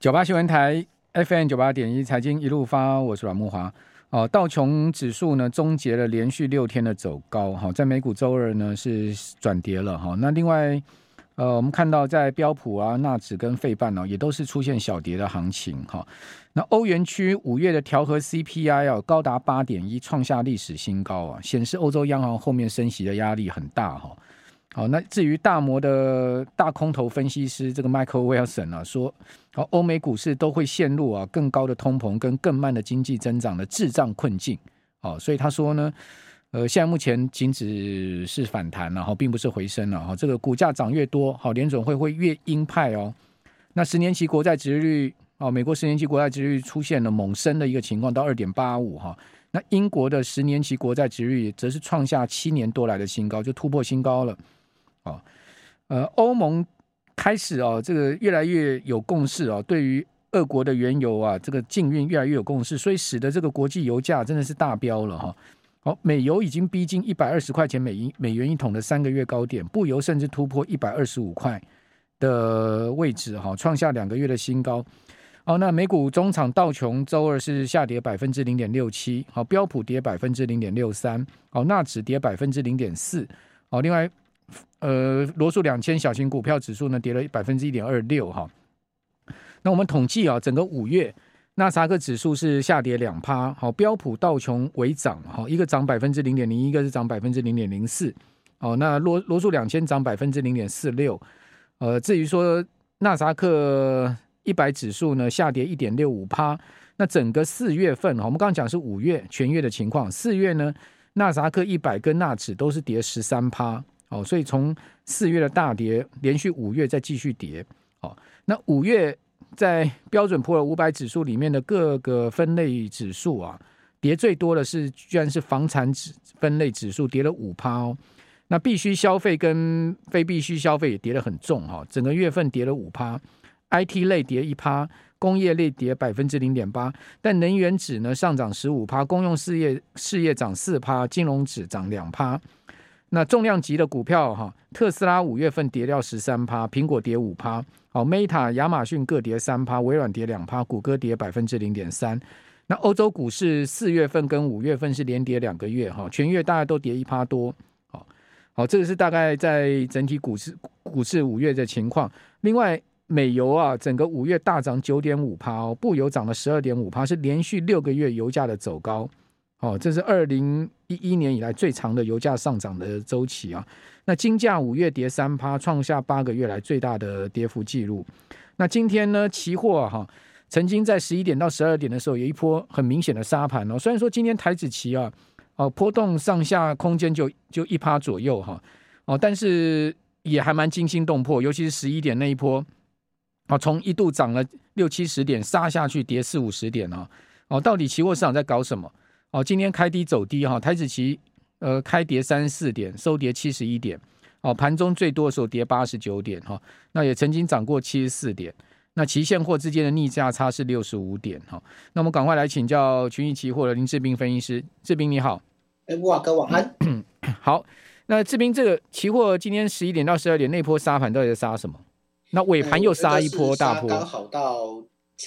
九八新闻台 FM 九八点一财经一路发，我是阮慕华。哦，道琼指数呢终结了连续六天的走高，哈，在美股周二呢是转跌了，哈。那另外，呃，我们看到在标普啊、纳指跟费半呢，也都是出现小跌的行情，哈。那欧元区五月的调和 CPI 啊高达八点一，创下历史新高啊，显示欧洲央行后面升息的压力很大，哈。好，那至于大摩的大空头分析师这个 Michael Wilson 啊说，好，欧美股市都会陷入啊更高的通膨跟更慢的经济增长的滞胀困境。哦，所以他说呢，呃，现在目前仅只是反弹，然后并不是回升了。哈，这个股价涨越多，好，联准会会越鹰派哦。那十年期国债殖利率，哦，美国十年期国债殖利率出现了猛升的一个情况，到二点八五哈。那英国的十年期国债殖利率则是创下七年多来的新高，就突破新高了。哦，呃，欧盟开始哦，这个越来越有共识哦，对于俄国的原油啊，这个禁运越来越有共识，所以使得这个国际油价真的是大飙了哈。好，美油已经逼近一百二十块钱每一美元一桶的三个月高点，布油甚至突破一百二十五块的位置哈，创下两个月的新高。好，那美股中场道琼周二是下跌百分之零点六七，好，标普跌百分之零点六三，好，纳指跌百分之零点四，好，另外。呃，罗素两千小型股票指数呢跌了百分之一点二六哈。那我们统计啊，整个五月纳斯达克指数是下跌两趴，好，标普道琼微涨哈，一个涨百分之零点零，一个是涨百分之零点零四。哦，那罗罗素两千涨百分之零点四六。呃，至于说纳斯达克一百指数呢下跌一点六五趴。那整个四月份哈，我们刚刚讲是五月全月的情况，四月呢纳斯达克一百跟纳指都是跌十三趴。哦，所以从四月的大跌，连续五月再继续跌。哦，那五月在标准普尔五百指数里面的各个分类指数啊，跌最多的是居然是房产指分类指数跌了五趴哦。那必须消费跟非必须消费也跌得很重哈，整个月份跌了五趴。IT 类跌一趴，工业类跌百分之零点八，但能源指呢上涨十五趴，公用事业事业涨四趴，金融指涨两趴。那重量级的股票哈，特斯拉五月份跌掉十三趴，苹果跌五趴，好，Meta、亚马逊各跌三趴，微软跌两趴，谷歌跌百分之零点三。那欧洲股市四月份跟五月份是连跌两个月哈，全月大概都跌一趴多。好，好，这个是大概在整体股市股市五月的情况。另外，美油啊，整个五月大涨九点五趴哦，布油涨了十二点五趴，是连续六个月油价的走高。哦，这是二零一一年以来最长的油价上涨的周期啊。那金价五月跌三趴，创下八个月来最大的跌幅记录。那今天呢，期货哈、曾经在十一点到十二点的时候有一波很明显的杀盘哦。虽然说今天台指期啊，哦波动上下空间就就一趴左右哈，哦，但是也还蛮惊心动魄，尤其是十一点那一波，啊，从一度涨了六七十点杀下去跌四五十点啊，哦，到底期货市场在搞什么？哦，今天开低走低哈，台指期呃开跌三十四点，收跌七十一点。哦，盘中最多的时候跌八十九点哈，那也曾经涨过七十四点。那期现货之间的逆价差是六十五点哈。那我们赶快来请教群益期货的林志斌分析师，志斌你好。哎，慕哥晚安。好，那志斌这个期货今天十一点到十二点那波杀盘到底在杀什么？那尾盘又杀一波大波，刚好到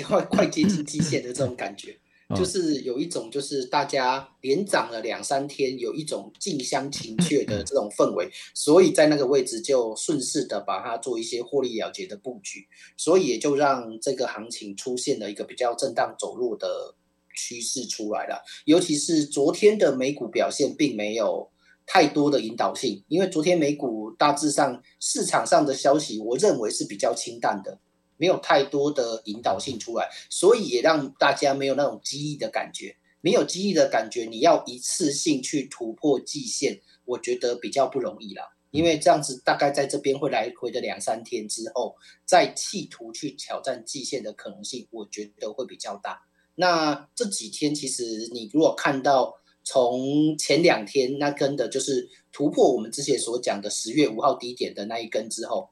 快快接近极限的这种感觉。就是有一种，就是大家连涨了两三天，有一种近乡情怯的这种氛围，所以在那个位置就顺势的把它做一些获利了结的布局，所以也就让这个行情出现了一个比较震荡走弱的趋势出来了。尤其是昨天的美股表现，并没有太多的引导性，因为昨天美股大致上市场上的消息，我认为是比较清淡的。没有太多的引导性出来，所以也让大家没有那种记忆的感觉。没有记忆的感觉，你要一次性去突破季线，我觉得比较不容易啦。因为这样子大概在这边会来回的两三天之后，再企图去挑战季线的可能性，我觉得会比较大。那这几天其实你如果看到从前两天那根的，就是突破我们之前所讲的十月五号低点的那一根之后。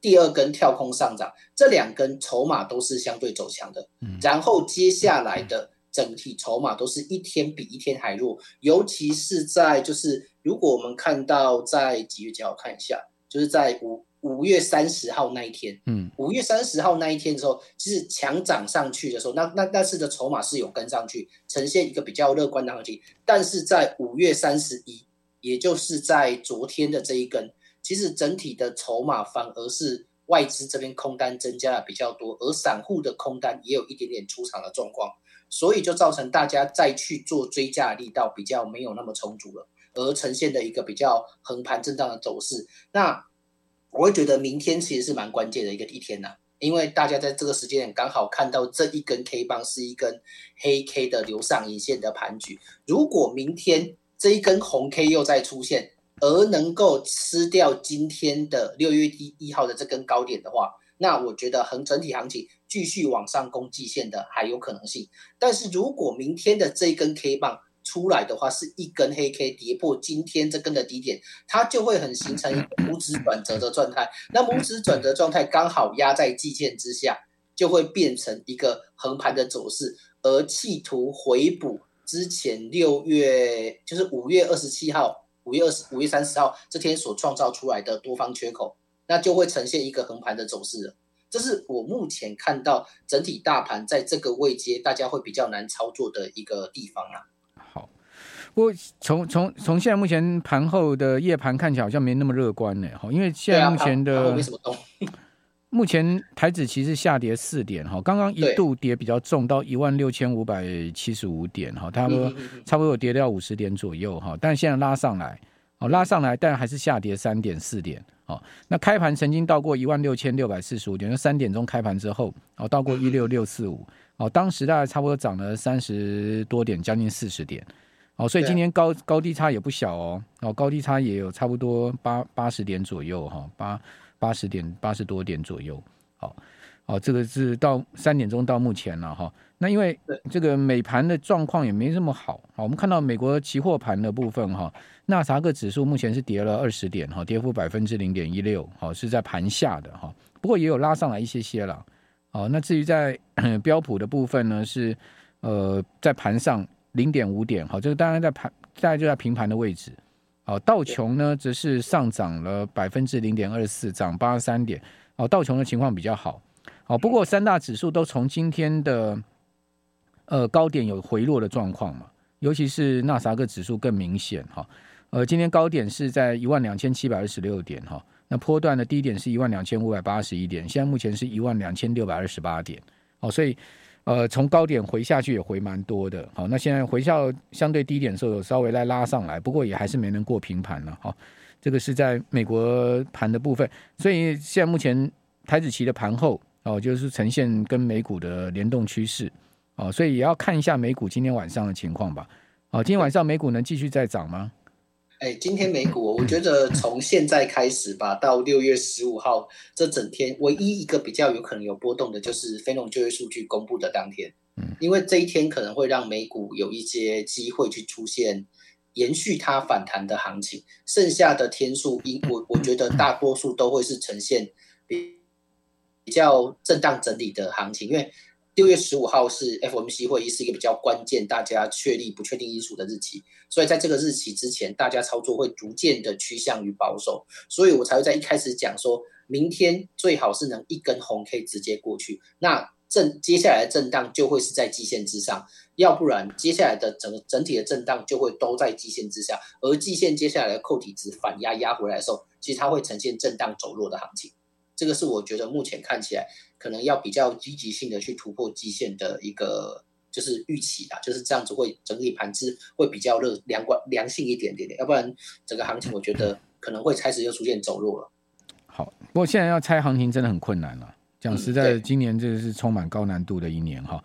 第二根跳空上涨，这两根筹码都是相对走强的，然后接下来的整体筹码都是一天比一天还弱，尤其是在就是如果我们看到在几月几号看一下，就是在五五月三十号那一天，嗯，五月三十号那一天的时候，其实强涨上去的时候，那那那次的筹码是有跟上去，呈现一个比较乐观的行情。但是在五月三十一，也就是在昨天的这一根，其实整体的筹码反而是外资这边空单增加了比较多，而散户的空单也有一点点出场的状况，所以就造成大家再去做追价力道比较没有那么充足了，而呈现的一个比较横盘震荡的走势。那我会觉得明天其实是蛮关键的一个一天呐、因为大家在这个时间点刚好看到这一根 K 棒是一根黑 K 的留上影线的盘局。如果明天这一根红 K 又再出现，而能够吃掉今天的六月一一号的这根高点的话，那我觉得横整体行情继续往上攻季线的还有可能性。但是如果明天的这一根 K 棒，出来的话是一根黑 K 跌破今天这根的低点，它就会很形成一个拇指转折的状态。那拇指转折状态刚好压在季线之下，就会变成一个横盘的走势，而企图回补之前六月就是五月二十七号、五月二十五月三十号这天所创造出来的多方缺口，那就会呈现一个横盘的走势了。这是我目前看到整体大盘在这个位阶，大家会比较难操作的一个地方啊。不过从从从现在目前盘后的夜盘看起来好像没那么乐观呢，好，因为现在目前的目前台指其实下跌四点，哈，刚刚一度跌比较重到一万六千五百七十五点，哈，差不多差不多有跌掉五十点左右，哈，但现在拉上来，哦，拉上来，但还是下跌三点四点，哦，那开盘曾经到过一万六千六百四十五点，就三点钟开盘之后，哦，到过一六六四五，哦，当时大概差不多涨了三十多点，将近四十点。哦，所以今天高高低差也不小哦，哦，高低差也有差不多八八十点左右哈，八八十点八十多点左右，好，好，这个是到三点钟到目前了哈，那因为这个美盘的状况也没这么好，好，我们看到美国期货盘的部分哈，纳斯达克指数目前是跌了二十点哈，跌幅百分之零点一六，好，是在盘下的哈，不过也有拉上来一些些了，好，那至于在 标普的部分呢，是呃在盘上。零点五点，好，这个当然在盘，大概就在平盘的位置。好，道琼呢则是上涨了百分之零点二四，涨八十三点。哦，道琼的情况比较好。哦，不过三大指数都从今天的呃高点有回落的状况嘛，尤其是纳萨克指数更明显哈。呃，今天高点是在一万两千七百二十六点哈，那波段的低点是一万两千五百八十一点，现在目前是一万两千六百二十八点。好，所以。呃，从高点回下去也回蛮多的，好，那现在回校相对低点的时候有稍微来拉上来，不过也还是没能过平盘了，好，这个是在美国盘的部分，所以现在目前台子期的盘后哦，就是呈现跟美股的联动趋势，哦，所以也要看一下美股今天晚上的情况吧，哦，今天晚上美股能继续再涨吗？哎，今天美股，我觉得从现在开始吧，到六月十五号这整天，唯一一个比较有可能有波动的，就是非农就业数据公布的当天。嗯，因为这一天可能会让美股有一些机会去出现延续它反弹的行情。剩下的天数，因我我觉得大多数都会是呈现比比较震荡整理的行情，因为。六月十五号是 FOMC 会议，是一个比较关键、大家确立不确定因素的日期，所以在这个日期之前，大家操作会逐渐的趋向于保守，所以我才会在一开始讲说，明天最好是能一根红 K 直接过去，那震接下来的震荡就会是在季线之上，要不然接下来的整整体的震荡就会都在季线之下，而季线接下来的扣体值反压压回来的时候，其实它会呈现震荡走弱的行情。这个是我觉得目前看起来可能要比较积极性的去突破季线的一个就是预期啦，就是这样子会整体盘子会比较乐良观良性一点点点，要不然整个行情我觉得可能会开始又出现走弱了。好，不过现在要猜行情真的很困难了，讲实在，今年这是充满高难度的一年哈。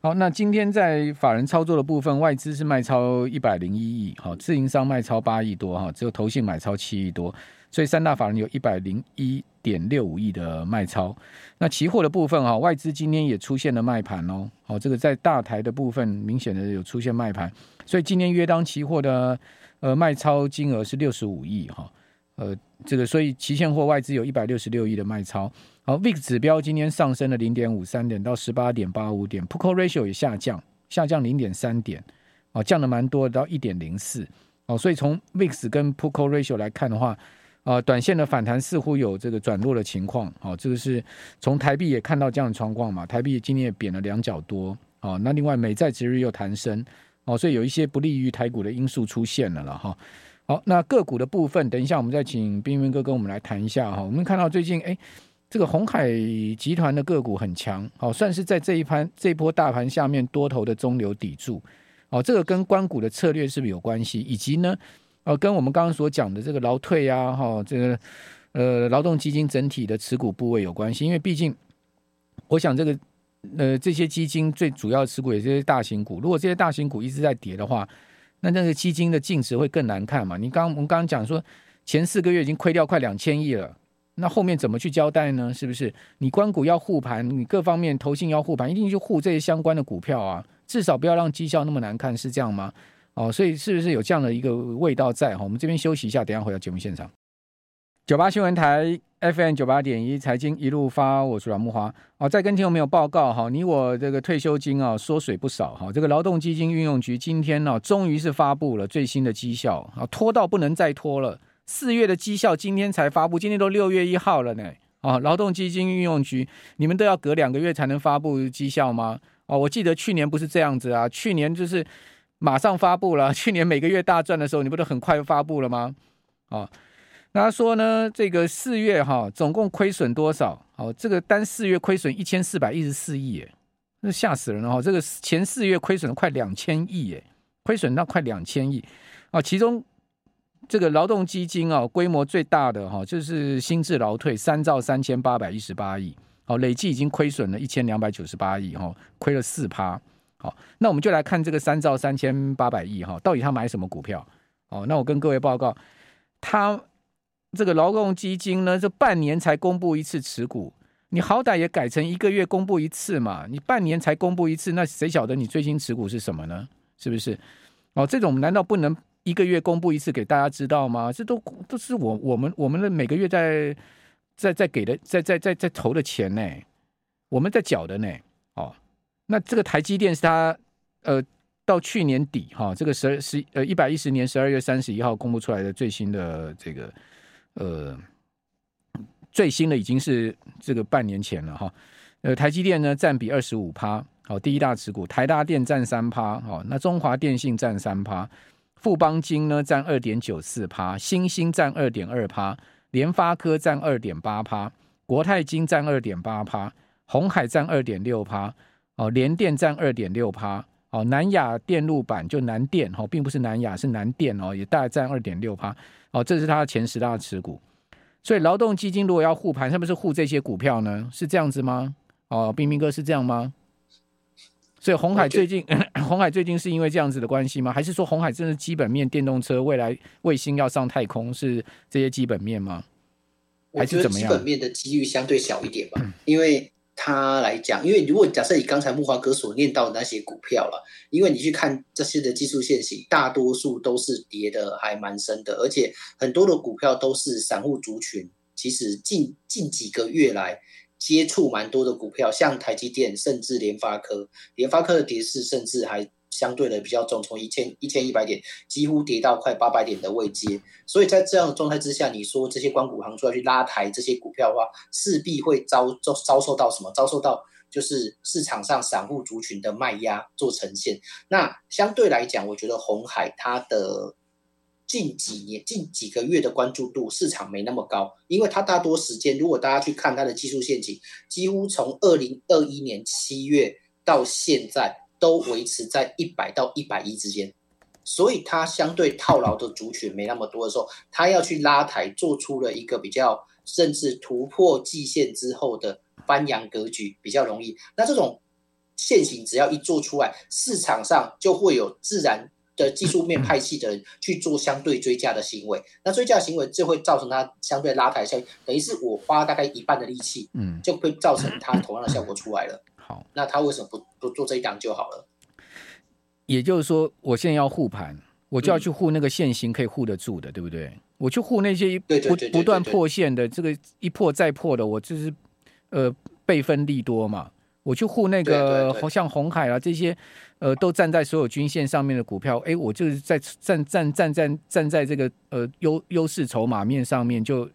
好，那今天在法人操作的部分，外资是卖超一百零一亿，好，自营商卖超八亿多哈，只有投信买超七亿多。所以三大法人有一百零一点六五亿的卖超，那期货的部分哈，外资今天也出现了卖盘哦，好，这个在大台的部分明显的有出现卖盘，所以今天约当期货的呃卖超金额是六十五亿哈，呃，这个所以期现货外资有一百六十六亿的卖超，好，VIX 指标今天上升了零点五三点到十八点八五点，Put Call Ratio 也下降，下降零点三点，哦，降的蛮多的到一点零四，哦，所以从 VIX 跟 Put Call Ratio 来看的话。呃，短线的反弹似乎有这个转弱的情况，哦，这个是从台币也看到这样的状况嘛，台币今天也贬了两角多，哦，那另外美债值日又弹升，哦，所以有一些不利于台股的因素出现了了哈。好，那个股的部分，等一下我们再请彬彬哥跟我们来谈一下哈。我们看到最近哎，这个鸿海集团的个股很强，好，算是在这一盘这一波大盘下面多头的中流砥柱，哦，这个跟关股的策略是不是有关系？以及呢？呃，跟我们刚刚所讲的这个劳退啊，哈、这个呃劳动基金整体的持股部位有关系，因为毕竟，我想这个呃这些基金最主要持股也是些大型股，如果这些大型股一直在跌的话，那那个基金的净值会更难看嘛。你刚我们刚刚讲说前四个月已经亏掉快两千亿了，那后面怎么去交代呢？是不是？你关股要护盘，你各方面投信要护盘，一定去护这些相关的股票啊，至少不要让绩效那么难看，是这样吗？哦，所以是不是有这样的一个味道在哈？我们这边休息一下，等下回到节目现场。九八新闻台 FM 九八点一财经一路发，我是阮慕驊。哦，再跟听众朋友报告哈，你我这个退休金啊缩水不少哈。这个劳动基金运用局今天呢，终于是发布了最新的绩效啊，拖到不能再拖了。四月的绩效今天才发布，今天都六月一号了呢。啊，劳动基金运用局，你们都要隔两个月才能发布绩效吗？哦，我记得去年不是这样子啊，去年就是。马上发布了，去年每个月大赚的时候，你不都很快发布了吗？哦，那他说呢，这个四月哈，总共亏损多少？哦，这个单四月亏损一千四百一十四亿，哎，那吓死人了哈！这个前四月亏损了快两千亿，哎，亏损到快两千亿啊！其中这个劳动基金啊，规模最大的哈，就是新制劳退三兆三千八百一十八亿，哦，累计已经亏损了一千两百九十八亿，哈，亏了四趴。好，那我们就来看这个三兆三千八百亿哈，到底他买什么股票？哦，那我跟各位报告，他这个劳动基金呢，这半年才公布一次持股，你好歹也改成一个月公布一次嘛，你半年才公布一次，那谁晓得你最新持股是什么呢？是不是？哦，这种难道不能一个月公布一次给大家知道吗？这都都是我我们我们的每个月在在在给的在在在在投的钱呢，我们在缴的呢，那这个台积电是它，呃，到去年底哈，这个十二十呃一百一十年十二月三十一号公布出来的最新的这个呃最新的已经是这个半年前了哈。呃，台积电呢占比二十五趴，好，第一大持股，台大电占三趴，好，那中华电信占三趴，富邦金呢占二点九四趴，新兴占二点二趴，联发科占二点八趴，国泰金占二点八趴，鸿海占二点六趴。哦，联电占二点六趴，哦，南亚电路板就南电，哦，并不是南亚，是南电哦，也大概占二点六趴，哦，这是它的前十大持股。所以劳动基金如果要护盘，是不是护这些股票呢？是这样子吗？哦，彬彬哥是这样吗？所以红海最近，红海最近是因为这样子的关系吗？还是说红海真的基本面，电动车未来卫星要上太空是这些基本面吗？还是怎么样？基本面的机遇相对小一点吧，因为。他来讲，因为如果假设你刚才木华哥所念到的那些股票了，因为你去看这些的技术线型，大多数都是跌的还蛮深的，而且很多的股票都是散户族群，其实近近几个月来接触蛮多的股票，像台积电，甚至联发科，联发科的跌势甚至还。相对的比较重，从一千一千一百点几乎跌到快八百点的位阶，所以在这样的状态之下，你说这些光股行出来去拉抬这些股票的话，势必会遭遭遭受到什么？遭受到就是市场上散户族群的卖压做呈现。那相对来讲，我觉得红海它的近几年近几个月的关注度市场没那么高，因为它大多时间，如果大家去看它的技术陷阱，几乎从二零二一年七月到现在。都维持在一百到一百一之间，所以它相对套牢的族群没那么多的时候，它要去拉抬，做出了一个比较甚至突破季线之后的翻扬格局比较容易。那这种线型只要一做出来，市场上就会有自然的技术面派系的人去做相对追加的行为。那追加行为就会造成它相对拉抬效应，等于是我花大概一半的力气，嗯，就会造成它同样的效果出来了。好，那他为什么不不做这一档就好了？也就是说，我现在要护盘，我就要去护那个线型可以护得住的，嗯、对不对？我去护那些不不断破线的，这个一破再破的，我就是呃倍分利多嘛。我去护那个像红海啊这些，呃，都站在所有均线上面的股票，哎，我就是在站站站站站在这个呃优优势筹码面上面，就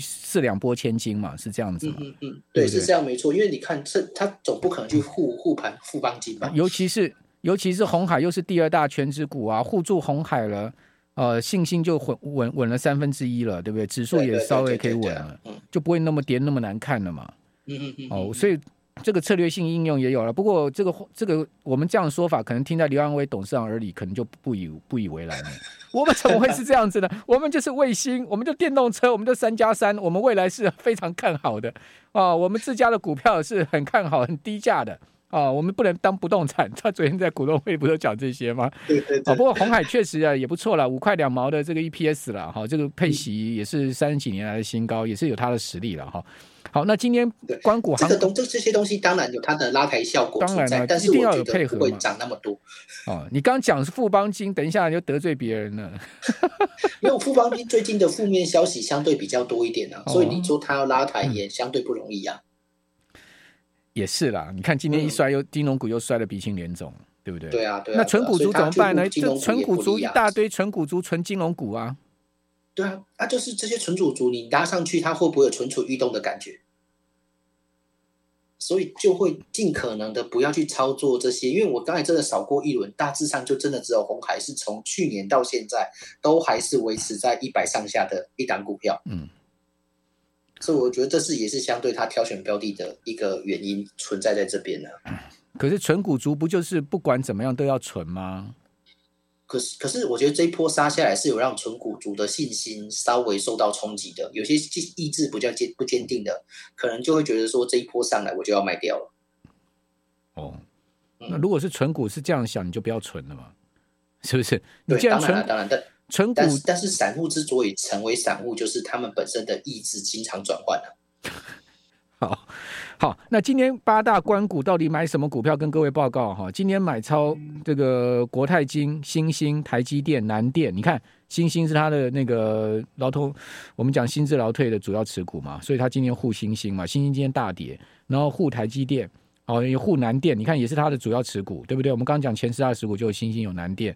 四两拨千斤嘛，是这样子。嗯嗯嗯，对，对是这样没错，因为你看这他总不可能去护护盘护邦金吧？尤其是尤其是红海又是第二大权值股啊，护住红海了，呃，信心就稳稳稳了三分之一了，对不对？指数也稍微可以稳了，就不会那么跌那么难看了嘛。嗯嗯嗯。哦，所以。这个策略性应用也有了，不过这个这个我们这样的说法，可能听在刘安威董事长耳里，可能就不以不以为然了。我们怎么会是这样子呢？我们就是卫星，我们就电动车，我们就三加三，我们未来是非常看好的啊！我们自家的股票是很看好、很低价的啊！我们不能当不动产。他昨天在股东会不都讲这些吗？对对对。不过红海确实啊也不错了，五块两毛的这个 EPS 了哈，这个配息也是三十几年来的新高，也是有它的实力了哈。好，那今天官股这个东这这些东西当然有它的拉抬效果，当然了，但是一定要有配合会涨那么多。哦，你刚讲是富邦金，等一下就得罪别人了。因为富邦金最近的负面消息相对比较多一点啊，哦、所以你说它要拉抬也相对不容易啊。也是啦，你看今天一摔又、嗯、金融股又摔得鼻青脸肿，对不对？对啊，对啊。那纯股族怎么办呢？这纯股族一大堆，纯股族纯金融股啊。对啊，啊，就是这些存储族，你拉上去，它会不会有蠢蠢欲动的感觉？所以就会尽可能的不要去操作这些，因为我刚才真的扫过一轮，大致上就真的只有红海是从去年到现在都还是维持在一百上下的一档股票。嗯，所以我觉得这是也是相对他挑选标的的一个原因存在在这边呢。可是存股族不就是不管怎么样都要存吗？可是，可是，我觉得这一波杀下来是有让纯股族的信心稍微受到冲击的。有些意志比较坚不坚定的，可能就会觉得说这一波上来我就要卖掉了。哦，那如果是纯股是这样想，你就不要存了嘛，是不是？你对，当然，当然，但纯股，但是，但是散户之所以成为散户，就是他们本身的意志经常转换了。好。好，那今天八大官股到底买什么股票？跟各位报告哈。今天买超这个国泰金、新兴、台积电、南电。你看，新兴是它的那个劳通，我们讲新制劳退的主要持股嘛，所以它今天护新兴嘛。新兴今天大跌，然后护台积电，哦，护南电。你看也是它的主要持股，对不对？我们刚刚讲前十大持股就有新兴有南电。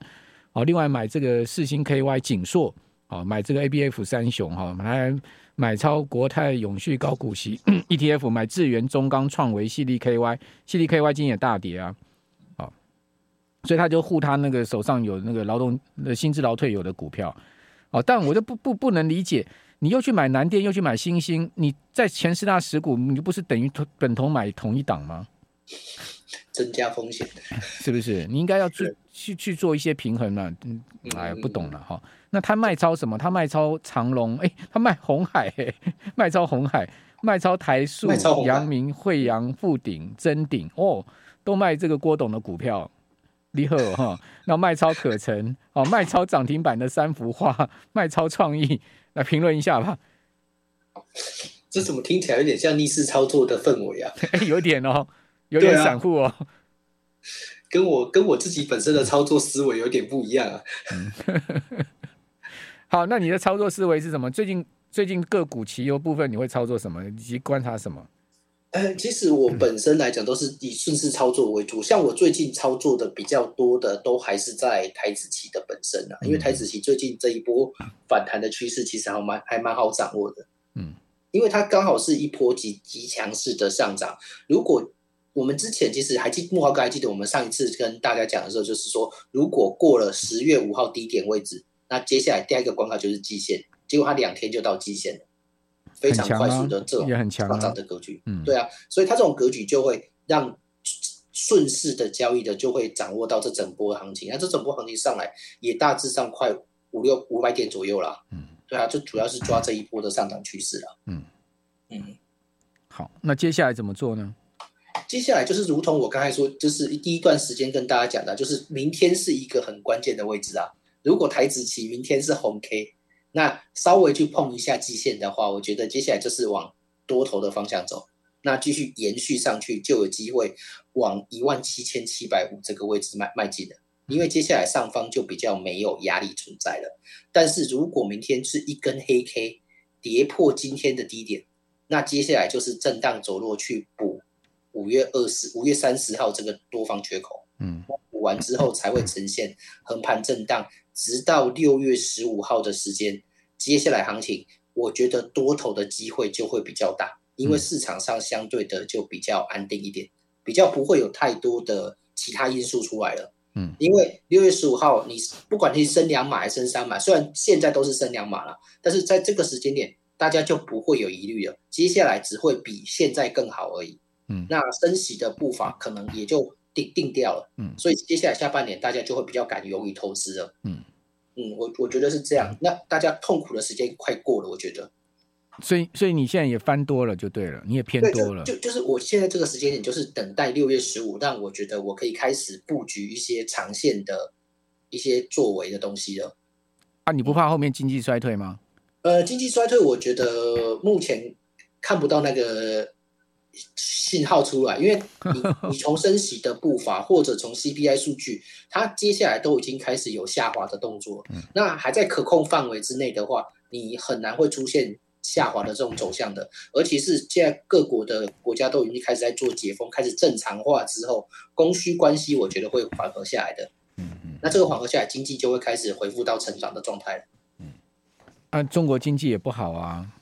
好，另外买这个四星 KY 景硕，哦，买这个 ABF 三雄哈，来。买超国泰永续高股息 ETF，买智源中钢创维矽力 KY，矽力 KY 今天也大跌啊，好，所以他就护他那个手上有那个劳动的新制劳退有的股票，哦，但我就不不不能理解，你又去买南电，又去买新星，你在前十大十股，你就不是等于同本同买同一档吗？增加风险，是不是？你应该要去去去做一些平衡嘛？嗯，哎，不懂了哈。那他卖超什么？他卖超长龙，哎，他卖红海，卖超红海，卖超台塑、阳明、惠阳、富鼎、真鼎，哦，都卖这个郭董的股票，厉害哈。那卖超可成，哦，卖超涨停板的三幅画，卖超创意，来评论一下吧。这怎么听起来有点像逆势操作的氛围啊？有点哦，有点散户哦。跟我跟我自己本身的操作思维有点不一样啊。好，那你的操作思维是什么？最近最近个股期油部分你会操作什么？以及观察什么？呃，其实我本身来讲都是以顺势操作为主。像我最近操作的比较多的，都还是在台子期的本身啊。因为台子期最近这一波反弹的趋势其实还蛮还蛮好掌握的。嗯，因为它刚好是一波极极强势的上涨。如果我们之前其实还记木华哥还记得我们上一次跟大家讲的时候，就是说如果过了十月五号低点位置。那接下来第二个关卡就是季线，结果它两天就到季线了，非常快速的这种上涨的格局，嗯，对啊，所以它这种格局就会让顺势的交易的就会掌握到这整波行情，那这整波行情上来也大致上快五六五百点左右了，嗯，对啊，就主要是抓这一波的上涨趋势了，嗯。嗯，好，那接下来怎么做呢？接下来就是如同我刚才说，就是第一段时间跟大家讲的，就是明天是一个很关键的位置啊。如果台指期明天是红 K，那稍微去碰一下季线的话，我觉得接下来就是往多头的方向走，那继续延续上去就有机会往一万七千七百五这个位置迈迈进了，因为接下来上方就比较没有压力存在了。但是如果明天是一根黑 K 跌破今天的低点，那接下来就是震荡走弱去补五月二十、五月三十号这个多方缺口，嗯，补完之后才会呈现横盘震荡，直到六月十五号的时间，接下来行情，我觉得多头的机会就会比较大，因为市场上相对的就比较安定一点，比较不会有太多的其他因素出来了。嗯，因为六月十五号，你不管你是升两码还是升三码，虽然现在都是升两码了，但是在这个时间点，大家就不会有疑虑了。接下来只会比现在更好而已。嗯，那升息的步伐可能也就定定掉了。嗯，所以接下来下半年大家就会比较敢勇于投资了。嗯嗯，我我觉得是这样。那大家痛苦的时间快过了，我觉得。所以，所以你现在也翻多了就对了，你也偏多了。就就，就是我现在这个时间点，就是等待六月十五，让我觉得我可以开始布局一些长线的一些作为的东西了。啊，你不怕后面经济衰退吗？呃，经济衰退，我觉得目前看不到那个信号出来，因为你 你从升息的步伐，或者从 CPI 数据，它接下来都已经开始有下滑的动作。那还在可控范围之内的话，你很难会出现。下滑的这种走向的，而且是现在各国的国家都已经开始在做解封，开始正常化之后，供需关系我觉得会缓和下来的。嗯嗯，那这个缓和下来，经济就会开始恢复到成长的状态了。嗯，啊，中国经济也不好啊。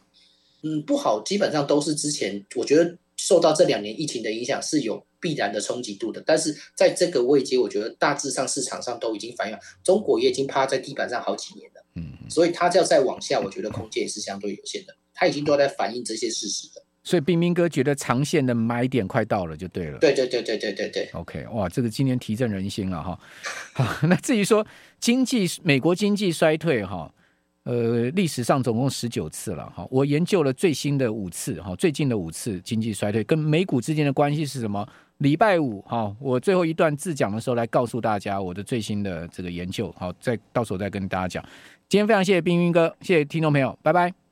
嗯，不好，基本上都是之前我觉得受到这两年疫情的影响是有必然的冲击度的，但是在这个位阶，我觉得大致上市场上都已经反映，中国也已经趴在地板上好几年了。嗯，所以它要再往下，我觉得空间也是相对有限的。它已经都在反映这些事实了。所以冰冰哥觉得长线的买点快到了，就对了。对对对对对对对。OK，哇，这个今天提振人心了哈。好，那至于说经济，美国经济衰退哈，呃，历史上总共十九次了哈。我研究了最新的五次哈，最近的五次经济衰退跟美股之间的关系是什么？礼拜五哈，我最后一段自讲的时候来告诉大家我的最新的这个研究，好，再到时候再跟大家讲。今天非常谢谢冰冰哥，谢谢听众朋友，拜拜。